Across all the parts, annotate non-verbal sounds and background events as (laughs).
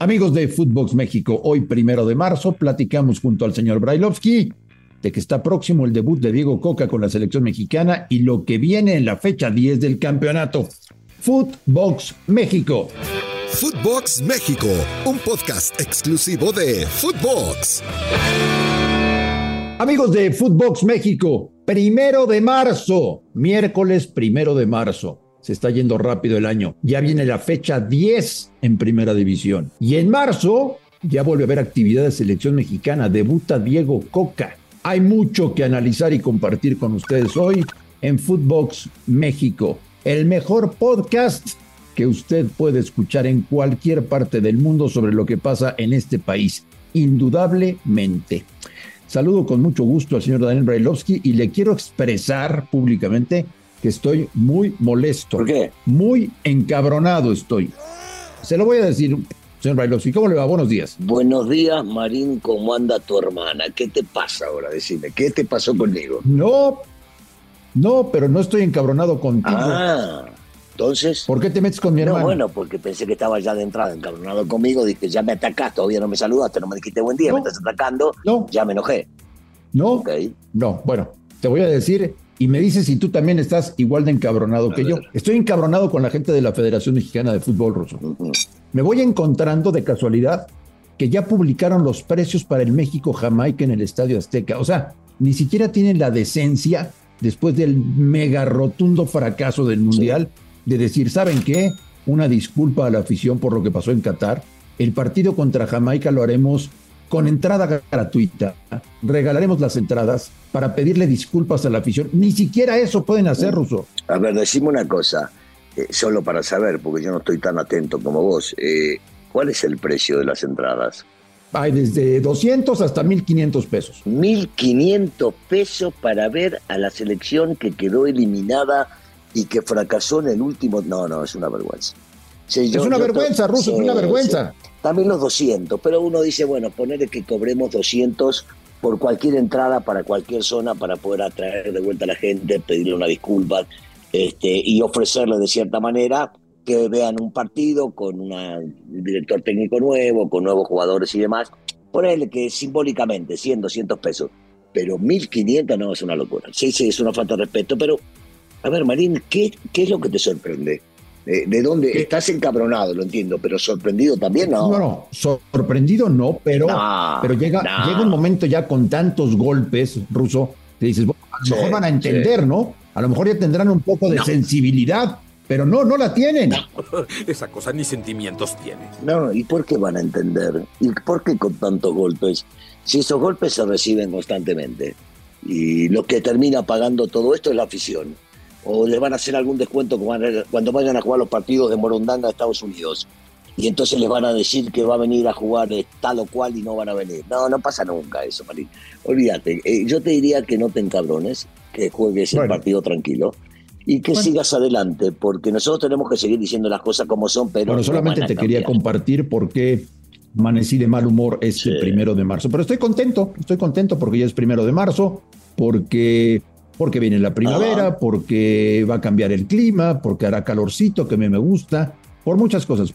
Amigos de Footbox México, hoy primero de marzo platicamos junto al señor Brailovsky de que está próximo el debut de Diego Coca con la selección mexicana y lo que viene en la fecha 10 del campeonato. Footbox México. Footbox México, un podcast exclusivo de Footbox. Amigos de Footbox México, primero de marzo, miércoles primero de marzo. Se está yendo rápido el año. Ya viene la fecha 10 en Primera División. Y en marzo ya vuelve a haber actividad de selección mexicana. Debuta Diego Coca. Hay mucho que analizar y compartir con ustedes hoy en Footbox México. El mejor podcast que usted puede escuchar en cualquier parte del mundo sobre lo que pasa en este país. Indudablemente. Saludo con mucho gusto al señor Daniel Brailovsky y le quiero expresar públicamente que estoy muy molesto. ¿Por qué? Muy encabronado estoy. Se lo voy a decir, señor Brailovsky. ¿Cómo le va? Buenos días. Buenos días, Marín. ¿Cómo anda tu hermana? ¿Qué te pasa ahora? Decime, ¿qué te pasó conmigo? No, no, pero no estoy encabronado contigo. Ah, entonces. ¿Por qué te metes con mi No, hermano? bueno, porque pensé que estaba ya de entrada encabronado conmigo. Dije, ya me atacás, todavía no me saludaste, no me dijiste buen día, No. me estás atacando. No. Ya me enojé. no, Ok. no. Bueno, te voy a decir y me dices si tú también estás igual de encabronado que yo. Estoy encabronado con la gente de la Federación Mexicana de Fútbol Ruso. Me voy encontrando de casualidad que ya publicaron los precios para el México-Jamaica en el Estadio Azteca. O sea, ni siquiera tienen la decencia, después del mega rotundo fracaso del Mundial, de decir, ¿saben qué? Una disculpa a la afición por lo que pasó en Qatar. El partido contra Jamaica lo haremos con entrada gratuita. Regalaremos las entradas para pedirle disculpas a la afición. Ni siquiera eso pueden hacer, Ruso. A ver, decime una cosa, eh, solo para saber, porque yo no estoy tan atento como vos. eh, ¿Cuál es el precio de las entradas? Hay desde 200 hasta 1500 pesos. 1.500 pesos para ver a la selección que quedó eliminada y que fracasó en el último. No, no, es una vergüenza. Sí, yo- es una vergüenza, Ruso, es una vergüenza. sí. También los 200, pero uno dice, bueno, ponerle que cobremos 200 por cualquier entrada para cualquier zona para poder atraer de vuelta a la gente, pedirle una disculpa este, y ofrecerle de cierta manera que vean un partido con una- un director técnico nuevo, con nuevos jugadores y demás. Ponerle que simbólicamente 100, 200 pesos, pero 1500 no es una locura. Sí, sí, es una falta de respeto, pero a ver, Marín, ¿qué, qué es lo que te sorprende? Eh, ¿De dónde? ¿Qué? Estás encabronado, lo entiendo, pero sorprendido también, ¿no? No, no, sorprendido no, pero, pero llega, no. llega un momento ya con tantos golpes, Ruso, que dices, bueno, a lo Sí, mejor van a entender, ¿no? A lo mejor ya tendrán un poco de No. sensibilidad, pero no, no la tienen. (laughs) Esa cosa ni sentimientos tiene. No, ¿y por qué van a entender? ¿Y por qué con tantos golpes? Si esos golpes se reciben constantemente. Y lo que termina pagando todo esto es la afición. O les van a hacer algún descuento cuando vayan a jugar los partidos de Morondanga a Estados Unidos. Y entonces les van a decir que va a venir a jugar de tal o cual y no van a venir. No, no pasa nunca eso, Marín. Olvídate. Eh, yo te diría que no te encabrones, que juegues el partido tranquilo y que Bueno. sigas adelante, porque nosotros tenemos que seguir diciendo las cosas como son, pero Bueno, no solamente te quería compartir por qué amanecí de mal humor este Sí. primero de marzo. Pero estoy contento, estoy contento porque ya es primero de marzo, porque, porque viene la primavera, Ajá. porque va a cambiar el clima, porque hará calorcito, que a mí me gusta, por muchas cosas.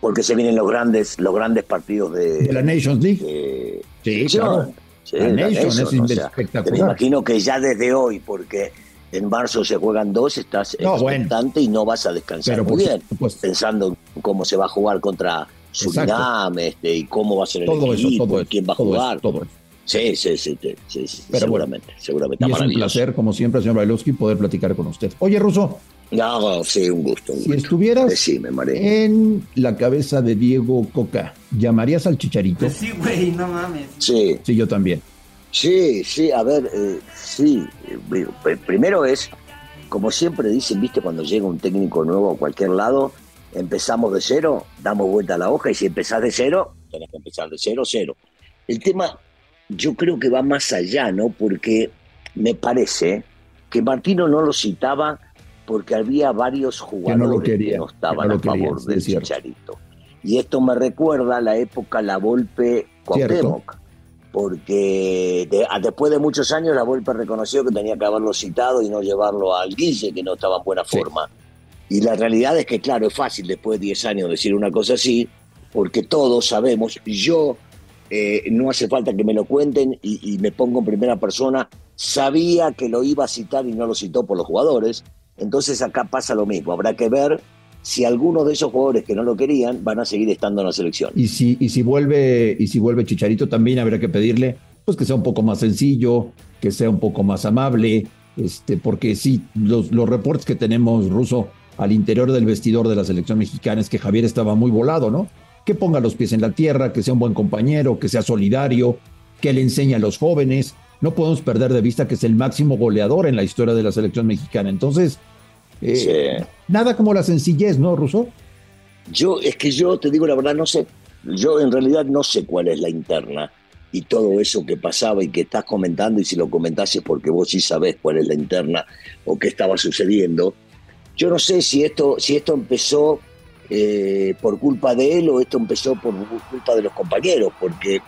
porque se vienen los grandes, los grandes partidos de, De la Nations League. de Sí, claro. Sí, La la Nation es Nation, o sea, espectacular. te imagino que ya desde hoy, porque en marzo se juegan dos, estás No, bueno. expectante y no vas a descansar Pero muy bien, supuesto. pensando en cómo se va a jugar contra Surinam este, y cómo va a ser el Todo eso, equipo, todo y quién va a eso, jugar. todo eso. Sí, sí, sí, sí, sí, sí, Pero seguramente, seguramente. Y es un placer, como siempre, señor Bailovsky, poder platicar con usted. Oye, Russo, No, sí, un gusto. Un si gusto. estuvieras Decime, en la cabeza de Diego Coca, ¿llamarías al Chicharito? Pues sí, güey, no mames. Sí, Sí, yo también. Sí, sí, a ver, eh, sí. eh, pr- primero es, como siempre dicen, viste, cuando llega un técnico nuevo a cualquier lado, empezamos de cero, damos vuelta a la hoja y si empezás de cero, tenés que empezar de cero, cero. El tema, yo creo que va más allá, ¿no? Porque me parece que Martino no lo citaba porque había varios jugadores no lo quería, que no estaban que no lo a favor del. Chicharito. Y esto me recuerda a la época La Volpe Cuauhtémoc porque de- a- después de muchos años la Volpe reconoció que tenía que haberlo citado y no llevarlo al Guille, que no estaba en buena Sí. forma. Y la realidad es que, claro, es fácil después de 10 años decir una cosa así, porque todos sabemos, yo eh, no hace falta que me lo cuenten y, y, me pongo en primera persona, sabía que lo iba a citar y no lo citó por los jugadores, entonces acá pasa lo mismo, habrá que ver si algunos de esos jugadores que no lo querían van a seguir estando en la selección. Y si, y si vuelve, y si vuelve Chicharito también habrá que pedirle pues que sea un poco más sencillo, que sea un poco más amable, este, porque sí, los, los reportes que tenemos, Ruso, al interior del vestidor de la selección mexicana es que Javier estaba muy volado, ¿no? Que ponga los pies en la tierra, que sea un buen compañero, que sea solidario, que le enseñe a los jóvenes. No podemos perder de vista que es el máximo goleador en la historia de la selección mexicana. Entonces, eh, nada como la sencillez, ¿no, Ruso? Yo, es que yo te digo la verdad, no sé. Yo en realidad no sé cuál es la interna y todo eso que pasaba y que estás comentando, y si lo comentases porque vos sí sabés cuál es la interna o qué estaba sucediendo. Yo no sé si esto, si esto empezó eh, por culpa de él o esto empezó por culpa de los compañeros, porque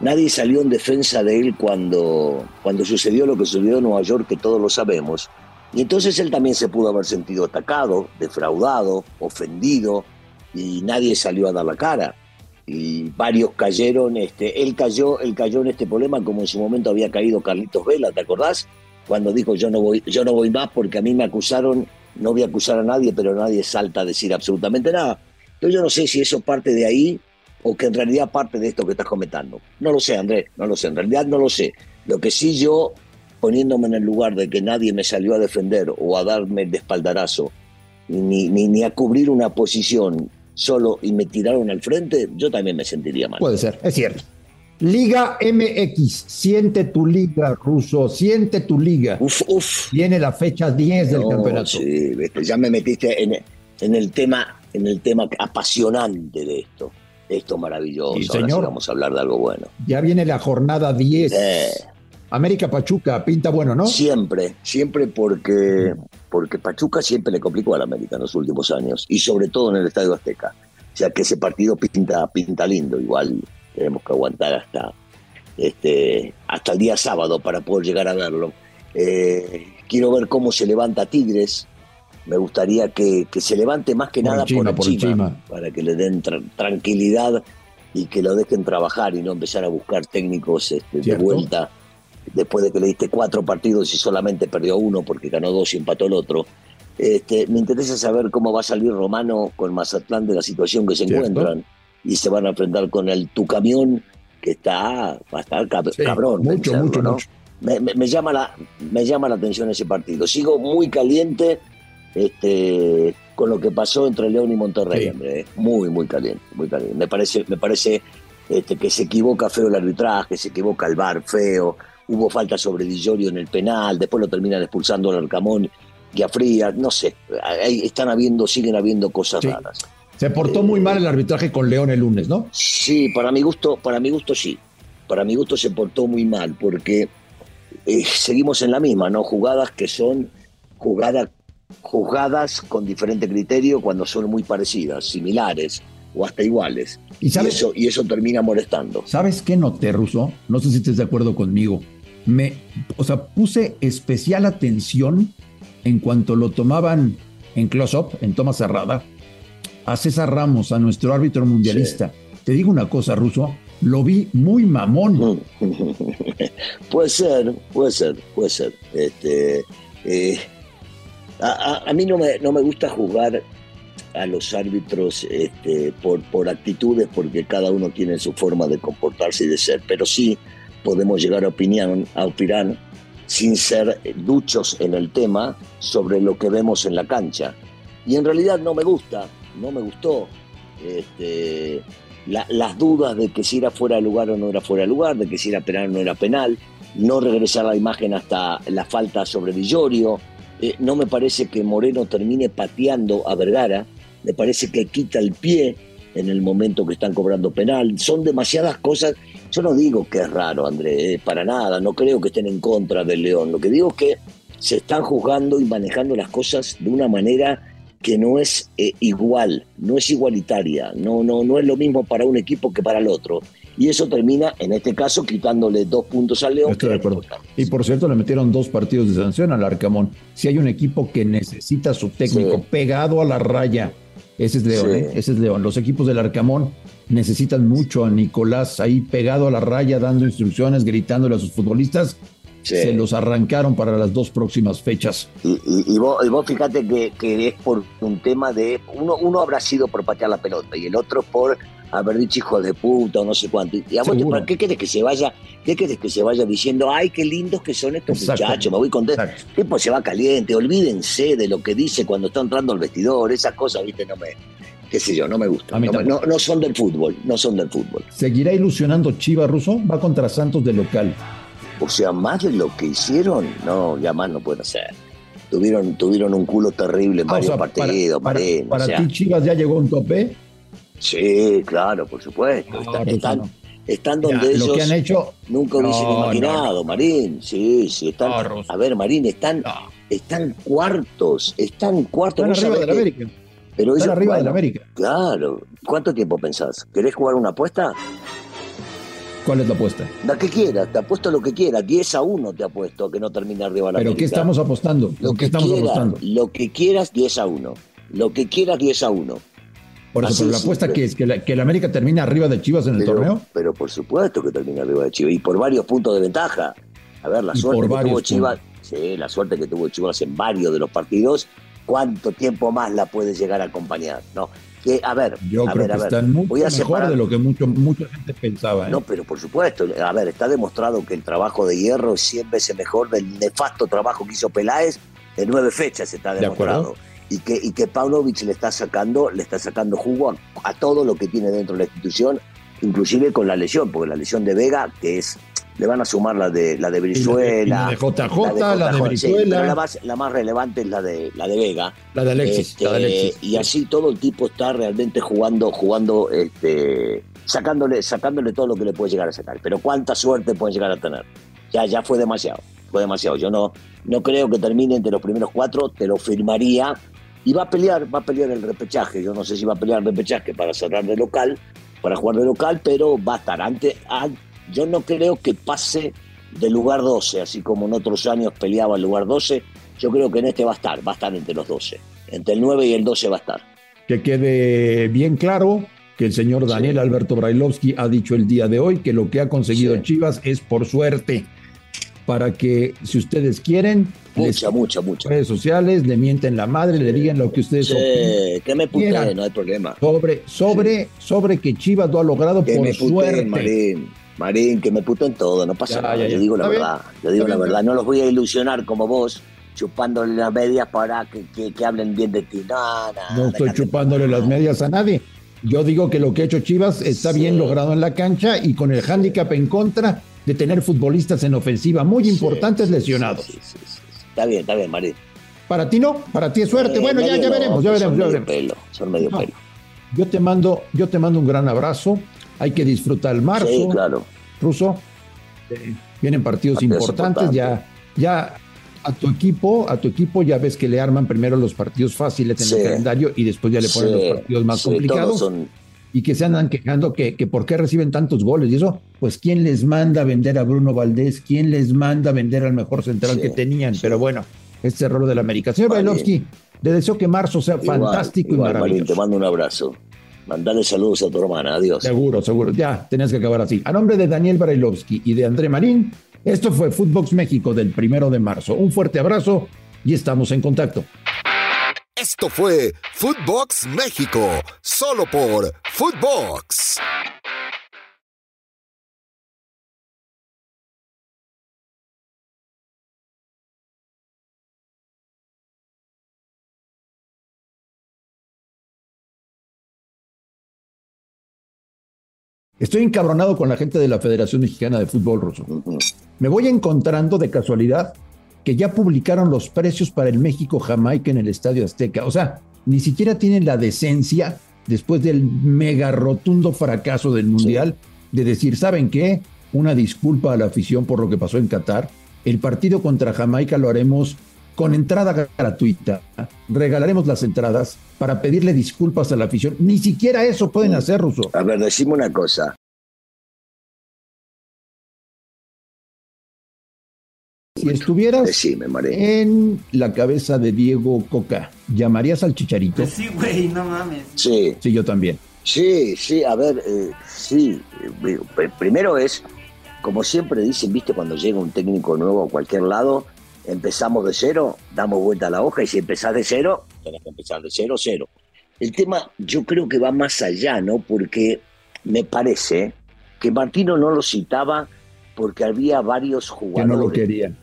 nadie salió en defensa de él cuando, cuando sucedió lo que sucedió en Nueva York, que todos lo sabemos. Y entonces él también se pudo haber sentido atacado, defraudado, ofendido, y nadie salió a dar la cara y varios cayeron, este, él cayó, él cayó en este problema como en su momento había caído Carlitos Vela, ¿te acordás? Cuando dijo yo no voy, yo no voy más porque a mí me acusaron, no voy a acusar a nadie, pero nadie salta a decir absolutamente nada. Entonces yo no sé si eso parte de ahí o que en realidad parte de esto que estás comentando. No lo sé, Andrés, no lo sé, en realidad no lo sé. Lo que sí yo, poniéndome en el lugar de que nadie me salió a defender o a darme el espaldarazo, ni, ni, ni a cubrir una posición solo y me tiraron al frente, yo también me sentiría mal. Puede ser, es cierto. Liga MX, siente tu liga, Ruso, siente tu liga. Uf, uf. Viene la fecha 10 del campeonato. Sí, ya me metiste en, en, el tema, en el tema apasionante de esto. Esto maravilloso. Sí, señor. Ahora sí vamos a hablar de algo bueno. Ya viene la jornada 10. Eh. América Pachuca, pinta bueno, ¿no? Siempre, siempre porque, porque Pachuca siempre le complicó al América en los últimos años, y sobre todo en el Estadio Azteca. O sea que ese partido pinta, pinta lindo, igual tenemos que aguantar hasta, este, hasta el día sábado para poder llegar a verlo. Eh, quiero ver cómo se levanta Tigres. Me gustaría que, que se levante más que Por nada Chima, por, Chima. para que le den tra- tranquilidad y que lo dejen trabajar y no empezar a buscar técnicos este, de vuelta después de que le diste cuatro partidos y solamente perdió uno porque ganó dos y empató el otro. Este, me interesa saber cómo va a salir Romano con Mazatlán de la situación que se Cierto. encuentran y se van a enfrentar con el Tu Camión que está va a estar Sí, cabrón. mucho, mucho, ¿no? mucho. Me, me- me llama la, me llama la atención ese partido. Sigo muy caliente este, con lo que pasó entre León y Monterrey, Sí. hombre, eh. muy, muy caliente, muy caliente. Me parece, me parece este, que se equivoca feo el arbitraje, se equivoca el bar feo, hubo falta sobre Di Giorgio en el penal, después lo terminan expulsando al Arcamón y a Frías, no sé, ahí están habiendo, siguen habiendo cosas Sí. raras. Se portó muy mal el arbitraje con León el lunes, ¿no? Sí, para mi gusto, para mi gusto sí. Para mi gusto se portó muy mal porque eh, seguimos en la misma, ¿no? Jugadas que son jugadas juzgadas con diferente criterio cuando son muy parecidas, similares o hasta iguales. ¿Y Y, sabes? eso, y eso termina molestando. ¿Sabes qué noté, Ruso? No sé si estés de acuerdo conmigo. Me, o sea, puse especial atención en cuanto lo tomaban en close-up, en toma cerrada, a César Ramos, a nuestro árbitro mundialista. Te digo una cosa, Ruso, lo vi muy mamón. (laughs) puede ser, puede ser, puede ser. Este, eh, a, a- a mí no me, no me gusta juzgar a los árbitros este, por, por actitudes, porque cada uno tiene su forma de comportarse y de ser, pero sí podemos llegar a, opinión, a opinar sin ser duchos en el tema sobre lo que vemos en la cancha. Y en realidad no me gusta, no me gustó. Este, la- las dudas de que si era fuera de lugar o no era fuera de lugar, de que si era penal o no era penal, no regresar la imagen hasta la falta sobre Villorio. Eh, no me parece que Moreno termine pateando a Vergara, me parece que quita el pie en el momento que están cobrando penal. Son demasiadas cosas. Yo no digo que es raro, André, eh, para nada, no creo que estén en contra del León. Lo que digo es que se están juzgando y manejando las cosas de una manera que no es eh, igual, no es igualitaria, no, no, no es lo mismo para un equipo que para el otro. Y eso termina, en este caso, quitándole dos puntos al León. Estoy de acuerdo. Y por cierto, le metieron dos partidos de sanción al Arcamón. Si hay un equipo que necesita a su técnico Sí. pegado a la raya Ese es León, ¿eh? ese es León. Los equipos del Arcamón necesitan mucho a Nicolás ahí pegado a la raya, dando instrucciones, gritándole a sus futbolistas. Se los arrancaron para las dos próximas fechas. Y, vos, fíjate que, que, es por un tema de. Uno, uno habrá sido por patear la pelota y el otro por haber dicho hijo de puta o no sé cuánto. Y a qué quieres que se vaya? ¿Qué que se vaya diciendo? Ay, qué lindos que son estos muchachos, me voy contento. El tiempo se va caliente, olvídense de lo que dice cuando está entrando al vestidor, esas cosas, viste, no me qué sé yo, no me gusta. No, no, son del fútbol, no son del fútbol. ¿Seguirá ilusionando Chiva Russo? Va contra Santos de local. O sea, más de lo que hicieron, no, ya más no puede ser. Tuvieron, tuvieron un culo terrible en ah, varios partidos. Para, para, ti, Chivas ya llegó un tope. Sí, claro, por supuesto. están, están, donde ellos han hecho, nunca hubiesen imaginado, Marín. Sí, sí, están. a ver, Marín, están, están cuartos, están cuartos. Están arriba de la América. Pero están arriba de la América. Claro. ¿Cuánto tiempo pensás? ¿Querés jugar una apuesta? ¿Cuál es la apuesta? La que quieras, te apuesto lo que quieras. 10 a 1 te apuesto que no termine arriba la ¿Pero qué estamos apostando? Lo, que estamos apostando. Lo que quieras, 10 a 1. Lo que quieras, 10 a 1. Por eso, la apuesta que es que, la, que el América termine arriba de Chivas en el torneo. Pero por supuesto que termina arriba de Chivas y por varios puntos de ventaja. A ver, la suerte que tuvo Chivas, sí, la suerte que tuvo Chivas en varios de los partidos, ¿cuánto tiempo más la puede llegar a acompañar? No, a ver, yo creo que están mucho voy a mejor de lo que mucho, mucha gente pensaba. ¿eh? No, pero por supuesto, a ver, está demostrado que el trabajo de Hierro es 100 veces mejor del nefasto trabajo que hizo Peláez en nueve fechas, está demostrado. y que, y que Pavlovich le está sacando, le está sacando jugo a, todo lo que tiene dentro de la institución, inclusive con la lesión, porque la lesión de Vega, que es le van a sumar la de la de Brizuela. La de, JJ, la de, Brizuela. la, más, la, más, relevante es la de la de Vega. La de Alexis. Este, y así todo el tipo está realmente jugando, jugando, este, sacándole, sacándole todo lo que le puede llegar a sacar. Pero cuánta suerte puede llegar a tener. Ya, ya fue demasiado. Fue demasiado. Yo no, no creo que termine entre los primeros cuatro, te lo firmaría. Y va a pelear, va a pelear el repechaje. Yo no sé si va a pelear el repechaje para cerrar de local, para jugar de local, pero va a estar antes, antes yo no creo que pase del lugar 12, así como en otros años peleaba el lugar 12. Yo creo que en este va a estar, va a estar entre los 12. Entre el 9 y el 12 va a estar. Que quede bien claro que el señor Daniel Alberto Brailovsky ha dicho el día de hoy que lo que ha conseguido Chivas es por suerte. Para que, si ustedes quieren, mucha, mucha, mucha. redes sociales, le mienten la madre, le digan lo que ustedes sí, que me puten, no hay problema. Sobre, sobre, sobre que Chivas lo ha logrado por suerte. Marín, que me puto en todo, no pasa nada. Yo digo la verdad, yo digo la verdad. No los voy a ilusionar como vos, chupándole las medias para que, que, hablen bien de ti. No, no estoy chupándole las medias a nadie. Yo digo que lo que ha hecho Chivas está bien logrado en la cancha y con el hándicap en contra de tener futbolistas en ofensiva muy importantes lesionados. Está bien, está bien, Marín. Para ti no, para ti es suerte. bueno, ya, ya veremos, ya veremos, ya veremos. Pelo, son medio pelo. Yo te mando, yo te mando un gran abrazo hay que disfrutar el marzo. Sí, claro. Ruso, vienen partidos, importantes, ya, ya a tu equipo, a tu equipo ya ves que le arman primero los partidos fáciles en el calendario y después ya le ponen los partidos más complicados. Y que se andan quejando que, que por qué reciben tantos goles y eso, pues quién les manda a vender a Bruno Valdés, quién les manda a vender al mejor central que tenían, pero bueno, este error de la América. Señor Bailovsky, le deseo que marzo sea fantástico y maravilloso. te mando un abrazo. Mandale saludos a tu hermana. Adiós. Seguro, seguro. Ya, tenías que acabar así. A nombre de Daniel Barailovsky y de André Marín, esto fue Footbox México del primero de marzo. Un fuerte abrazo y estamos en contacto. Esto fue Footbox México, solo por Footbox. Estoy encabronado con la gente de la Federación Mexicana de Fútbol Ruso. Me voy encontrando de casualidad que ya publicaron los precios para el México-Jamaica en el Estadio Azteca. O sea, ni siquiera tienen la decencia, después del mega rotundo fracaso del Mundial, de decir, ¿saben qué? Una disculpa a la afición por lo que pasó en Qatar. El partido contra Jamaica lo haremos con entrada gratuita. Regalaremos las entradas para pedirle disculpas a la afición. Ni siquiera eso pueden hacer, Ruso. A ver, decime una cosa. Si estuvieras Sí, me mareé. en la cabeza de Diego Coca, ¿llamarías al Chicharito? Pues sí, güey, no mames. Sí, Sí, yo también. sí, sí, a ver, eh, sí. pr- primero es, como siempre dicen, viste, cuando llega un técnico nuevo a cualquier lado, empezamos de cero, damos vuelta a la hoja y si empezás de cero, tenés que empezar de cero, cero. El tema yo creo que va más allá, ¿no? Porque me parece que Martino no lo citaba porque había varios Que jugadores no lo querían.